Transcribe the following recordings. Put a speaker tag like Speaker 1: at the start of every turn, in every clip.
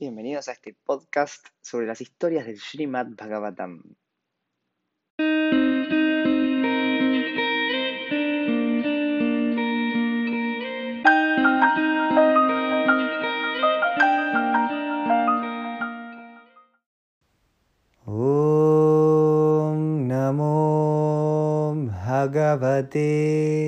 Speaker 1: Bienvenidos a este podcast sobre las historias del Srimad Bhagavatam.
Speaker 2: Om Namo Bhagavate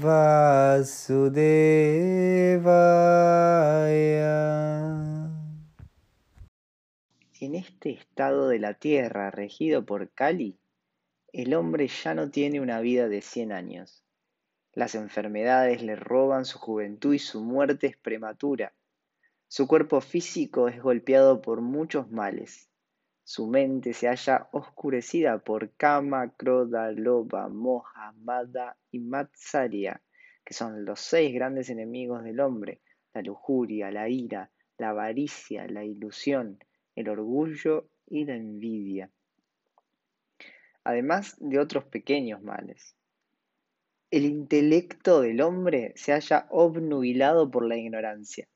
Speaker 2: Vasudevaya.
Speaker 1: En este estado de la tierra regido por Kali, el hombre ya no tiene una vida de 100 años. Las enfermedades le roban su juventud y su muerte es prematura. Su cuerpo físico es golpeado por muchos males. Su mente se halla oscurecida por Kama, Kroda, Loba, Moha, Mada y Matsarya, que son los seis grandes enemigos del hombre: la lujuria, la ira, la avaricia, la ilusión, el orgullo y la envidia, además de otros pequeños males. El intelecto del hombre se halla obnubilado por la ignorancia.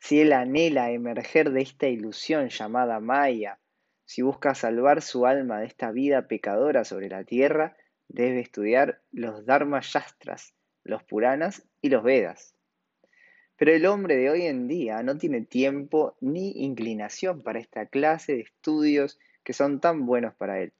Speaker 1: Si él anhela emerger de esta ilusión llamada Maya, si busca salvar su alma de esta vida pecadora sobre la tierra, debe estudiar los Dharma Shastras, los Puranas y los Vedas. Pero el hombre de hoy en día no tiene tiempo ni inclinación para esta clase de estudios que son tan buenos para él.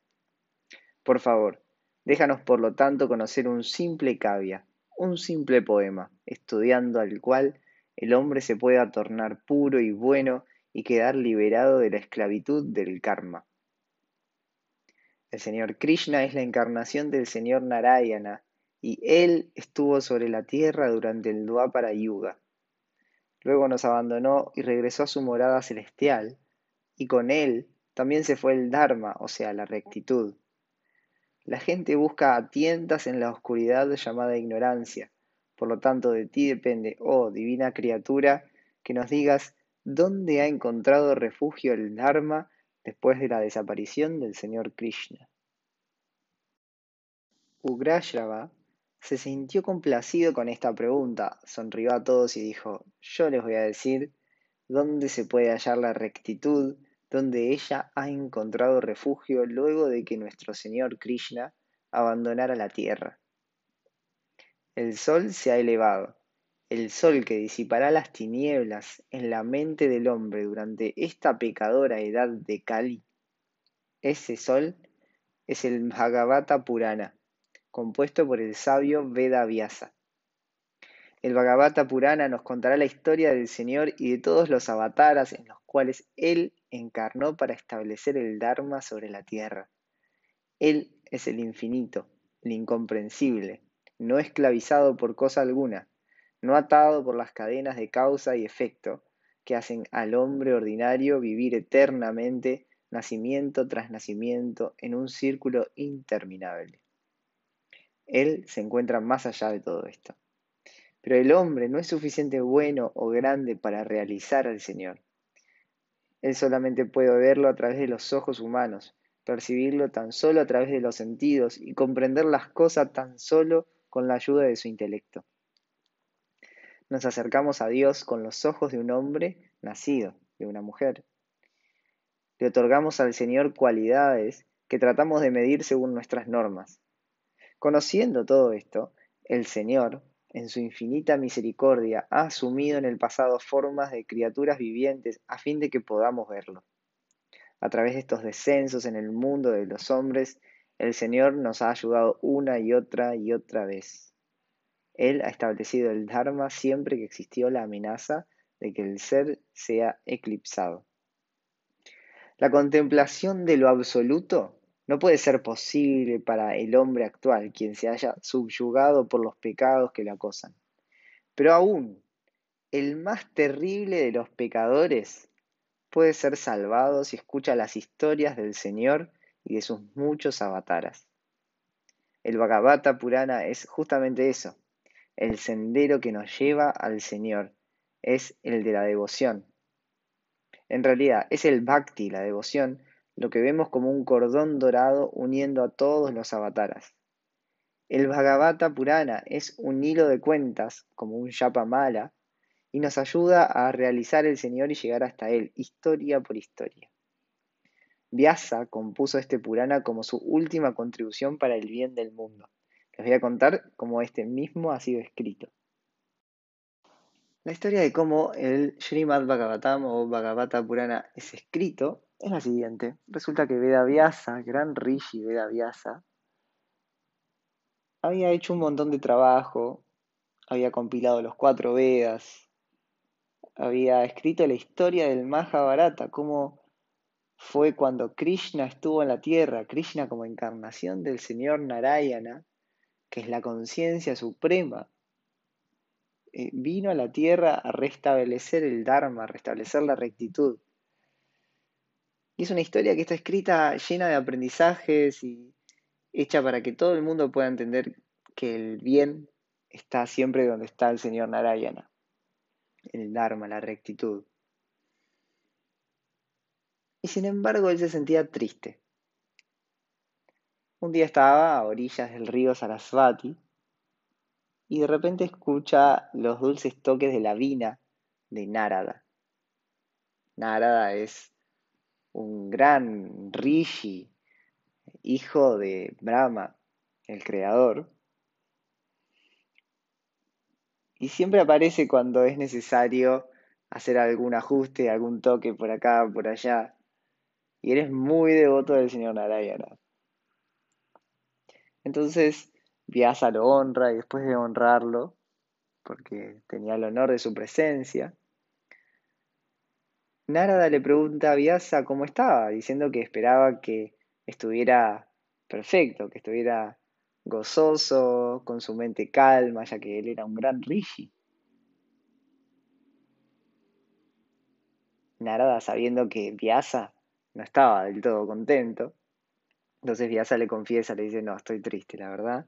Speaker 1: Por favor, déjanos por lo tanto conocer un simple cavia, un simple poema, estudiando al cual el hombre se pueda tornar puro y bueno y quedar liberado de la esclavitud del karma. El Señor Krishna es la encarnación del Señor Narayana y Él estuvo sobre la tierra durante el Dwapara Yuga. Luego nos abandonó y regresó a su morada celestial, y con Él también se fue el Dharma, o sea, la rectitud. La gente busca a tientas en la oscuridad llamada ignorancia. Por lo tanto, de ti depende, oh divina criatura, que nos digas dónde ha encontrado refugio el Dharma después de la desaparición del Señor Krishna. Ugrashrava se sintió complacido con esta pregunta, sonrió a todos y dijo, yo les voy a decir dónde se puede hallar la rectitud, donde ella ha encontrado refugio luego de que nuestro Señor Krishna abandonara la tierra. El sol se ha elevado, el sol que disipará las tinieblas en la mente del hombre durante esta pecadora edad de Kali. Ese sol es el Bhagavata Purana, compuesto por el sabio Veda Vyasa. El Bhagavata Purana nos contará la historia del Señor y de todos los avataras en los cuales Él encarnó para establecer el Dharma sobre la tierra. Él es el infinito, el incomprensible, no esclavizado por cosa alguna, no atado por las cadenas de causa y efecto que hacen al hombre ordinario vivir eternamente, nacimiento tras nacimiento, en un círculo interminable. Él se encuentra más allá de todo esto. Pero el hombre no es suficiente bueno o grande para realizar al Señor. Él solamente puede verlo a través de los ojos humanos, percibirlo tan solo a través de los sentidos y comprender las cosas tan solo con la ayuda de su intelecto. Nos acercamos a Dios con los ojos de un hombre nacido, de una mujer. Le otorgamos al Señor cualidades que tratamos de medir según nuestras normas. Conociendo todo esto, el Señor, en su infinita misericordia, ha asumido en el pasado formas de criaturas vivientes a fin de que podamos verlo. A través de estos descensos en el mundo de los hombres, el Señor nos ha ayudado una y otra y otra vez. Él ha establecido el Dharma siempre que existió la amenaza de que el ser sea eclipsado. La contemplación de lo absoluto no puede ser posible para el hombre actual, quien se haya subyugado por los pecados que le acosan. Pero aún, el más terrible de los pecadores puede ser salvado si escucha las historias del Señor y de sus muchos avataras. El Bhagavata Purana es justamente eso, el sendero que nos lleva al Señor, es el de la devoción. En realidad, es el bhakti, la devoción, lo que vemos como un cordón dorado uniendo a todos los avataras. El Bhagavata Purana es un hilo de cuentas, como un mala, y nos ayuda a realizar el Señor y llegar hasta Él, historia por historia. Vyasa compuso este Purana como su última contribución para el bien del mundo. Les voy a contar cómo este mismo ha sido escrito. La historia de cómo el Srimad Bhagavatam o Bhagavata Purana es escrito es la siguiente. Resulta que Veda Vyasa, gran Rishi Veda Vyasa, había hecho un montón de trabajo, había compilado los cuatro Vedas, había escrito la historia del Mahabharata, cómo fue cuando Krishna estuvo en la tierra, Krishna como encarnación del Señor Narayana, que es la conciencia suprema, eh, vino a la tierra a restablecer el Dharma, a restablecer la rectitud. Y es una historia que está escrita llena de aprendizajes y hecha para que todo el mundo pueda entender que el bien está siempre donde está el Señor Narayana, el Dharma, la rectitud. Y sin embargo él se sentía triste. Un día estaba a orillas del río Sarasvati y de repente escucha los dulces toques de la vina de Narada. Narada es un gran rishi hijo de Brahma, el creador, y siempre aparece cuando es necesario hacer algún ajuste, algún toque por acá, por allá, y eres muy devoto del señor Narayana. Entonces, Vyasa lo honra y después de honrarlo, porque tenía el honor de su presencia, Narada le pregunta a Vyasa cómo estaba, diciendo que esperaba que estuviera perfecto, que estuviera gozoso, con su mente calma, ya que él era un gran rishi. Narada, sabiendo que Vyasa no estaba del todo contento, entonces Vyasa le confiesa, le dice, no, estoy triste, la verdad,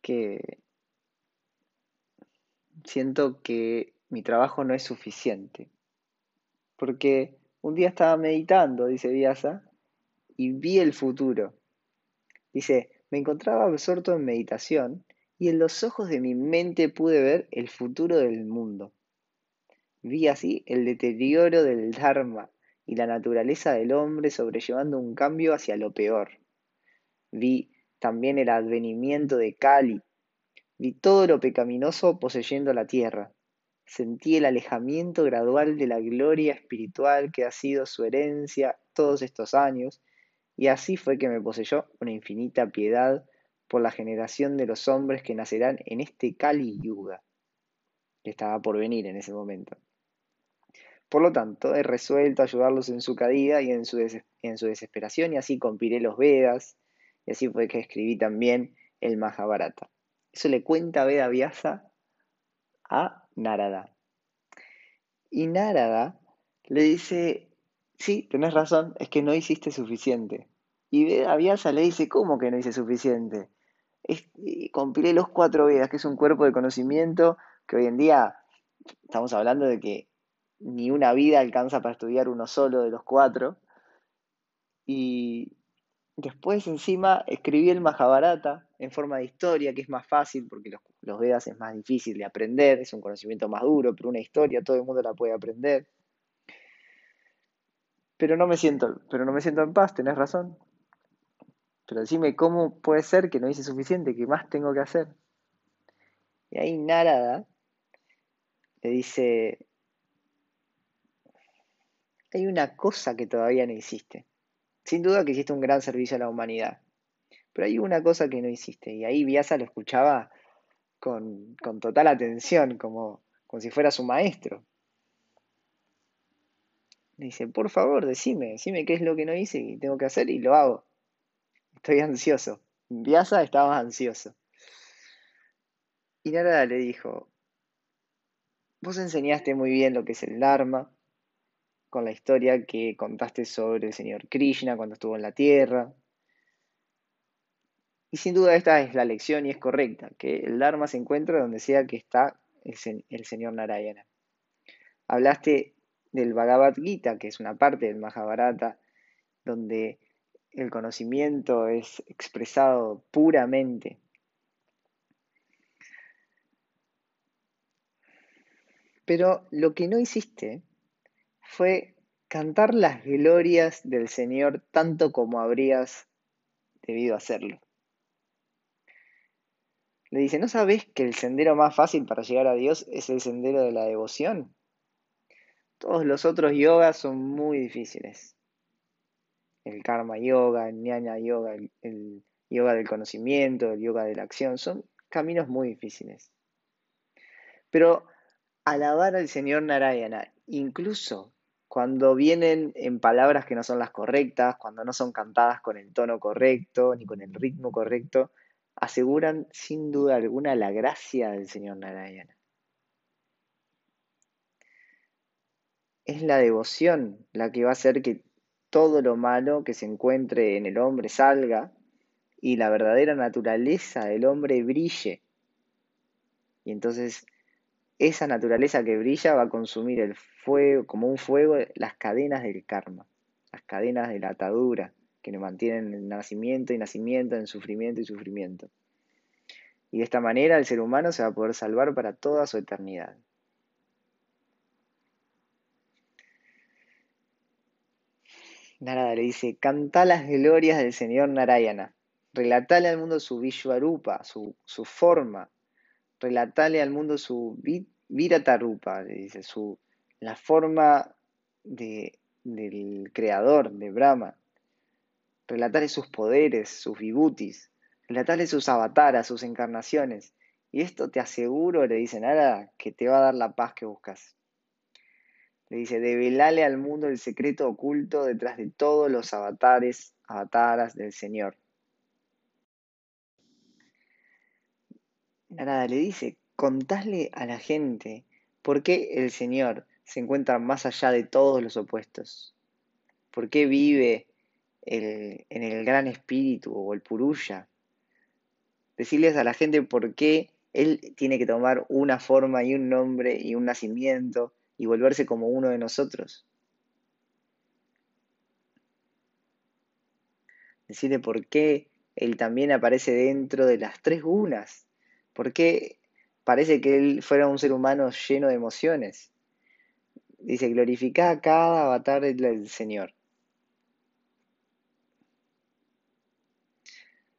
Speaker 1: que siento que mi trabajo no es suficiente, porque un día estaba meditando, dice Vyasa, y vi el futuro. Dice, me encontraba absorto en meditación y en los ojos de mi mente pude ver el futuro del mundo. Vi así el deterioro del Dharma y la naturaleza del hombre sobrellevando un cambio hacia lo peor. Vi también el advenimiento de Kali. Vi todo lo pecaminoso poseyendo la tierra. Sentí el alejamiento gradual de la gloria espiritual que ha sido su herencia todos estos años y así fue que me poseyó una infinita piedad por la generación de los hombres que nacerán en este Kali Yuga, que estaba por venir en ese momento. Por lo tanto, he resuelto ayudarlos en su caída y en su, desesperación, y así compilé los Vedas, y así fue que escribí también el Mahabharata. Eso le cuenta Veda Vyasa a Narada. Y Narada le dice, sí, tenés razón, es que no hiciste suficiente. Y Vyasa le dice, ¿cómo que no hice suficiente? compilé los cuatro Vedas, que es un cuerpo de conocimiento que hoy en día estamos hablando de que ni una vida alcanza para estudiar uno solo de los cuatro. Y después encima escribí el Mahabharata en forma de historia, que es más fácil porque los, los Vedas es más difícil de aprender, es un conocimiento más duro, pero una historia todo el mundo la puede aprender pero no me siento, pero no me siento en paz, tenés razón. Pero decime cómo puede ser que no hice suficiente, ¿qué más tengo que hacer? Y ahí Narada le dice, hay una cosa que todavía no hiciste. Sin duda que hiciste un gran servicio a la humanidad, pero hay una cosa que no hiciste. Y ahí Vyasa lo escuchaba con, total atención, como, como si fuera su maestro dice, por favor, decime, decime qué es lo que no hice y tengo que hacer y lo hago. Estoy ansioso. Vyasa estaba ansioso. Y Narada le dijo, vos enseñaste muy bien lo que es el Dharma, con la historia que contaste sobre el señor Krishna cuando estuvo en la Tierra. Y sin duda esta es la lección y es correcta, que el Dharma se encuentra donde sea que está el, señor Narayana. Hablaste del Bhagavad Gita, que es una parte del Mahabharata, donde el conocimiento es expresado puramente. Pero lo que no hiciste fue cantar las glorias del Señor tanto como habrías debido hacerlo. Le dice, ¿no sabes que el sendero más fácil para llegar a Dios es el sendero de la devoción? Todos los otros yogas son muy difíciles. El karma yoga, el jnana yoga, el, yoga del conocimiento, el yoga de la acción, son caminos muy difíciles. Pero alabar al Señor Narayana, incluso cuando vienen en palabras que no son las correctas, cuando no son cantadas con el tono correcto ni con el ritmo correcto, aseguran sin duda alguna la gracia del Señor Narayana. Es la devoción la que va a hacer que todo lo malo que se encuentre en el hombre salga y la verdadera naturaleza del hombre brille. Y entonces esa naturaleza que brilla va a consumir el fuego, como un fuego, las cadenas del karma, las cadenas de la atadura, que nos mantienen en nacimiento y nacimiento, en sufrimiento y sufrimiento. Y de esta manera el ser humano se va a poder salvar para toda su eternidad. Narada le dice, canta las glorias del Señor Narayana, relatale al mundo su Vishwarupa, su, su forma, relatale al mundo su Viratarupa, dice, su, la forma de, del creador, de Brahma, relatale sus poderes, sus vibutis, relatale sus avataras, sus encarnaciones. Y esto te aseguro, le dice Narada, que te va a dar la paz que buscas. Le dice, develale al mundo el secreto oculto detrás de todos los avatares, avataras del Señor. Narada le dice, contadle a la gente por qué el Señor se encuentra más allá de todos los opuestos. ¿Por qué vive en el gran espíritu o el purulla? Decirles a la gente por qué Él tiene que tomar una forma y un nombre y un nacimiento y volverse como uno de nosotros. Decirle por qué Él también aparece dentro de las tres gunas. ¿Por qué parece que Él fuera un ser humano lleno de emociones? Dice, glorifica a cada avatar del Señor.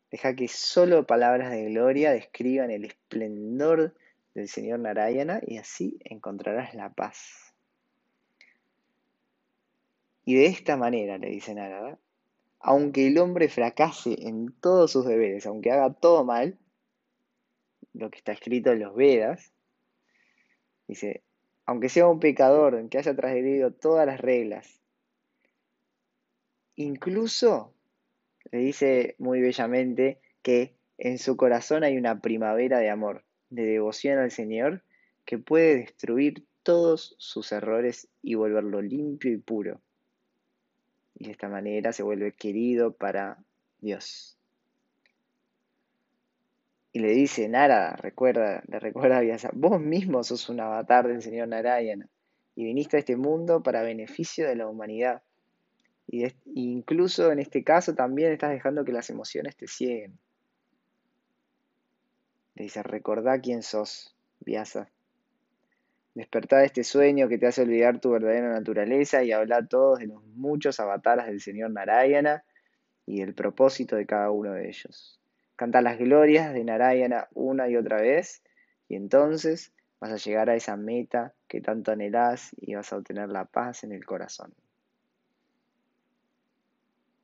Speaker 1: Deja que solo palabras de gloria describan el esplendor del Señor Narayana y así encontrarás la paz. Y de esta manera, le dice Narada, aunque el hombre fracase en todos sus deberes, aunque haga todo mal, lo que está escrito en los Vedas, dice, aunque sea un pecador, que haya transgredido todas las reglas, incluso, le dice muy bellamente, que en su corazón hay una primavera de amor de devoción al Señor que puede destruir todos sus errores y volverlo limpio y puro. Y de esta manera se vuelve querido para Dios. Y le dice, Nara, recuerda, le recuerda a Vyasa, vos mismo sos un avatar del Señor Narayana y viniste a este mundo para beneficio de la humanidad. Y incluso en este caso también estás dejando que las emociones te cieguen. Le dice, recordá quién sos, Vyasa. Despertá de este sueño que te hace olvidar tu verdadera naturaleza y habla todos de los muchos avatares del Señor Narayana y el propósito de cada uno de ellos. Canta las glorias de Narayana una y otra vez y entonces vas a llegar a esa meta que tanto anhelás y vas a obtener la paz en el corazón.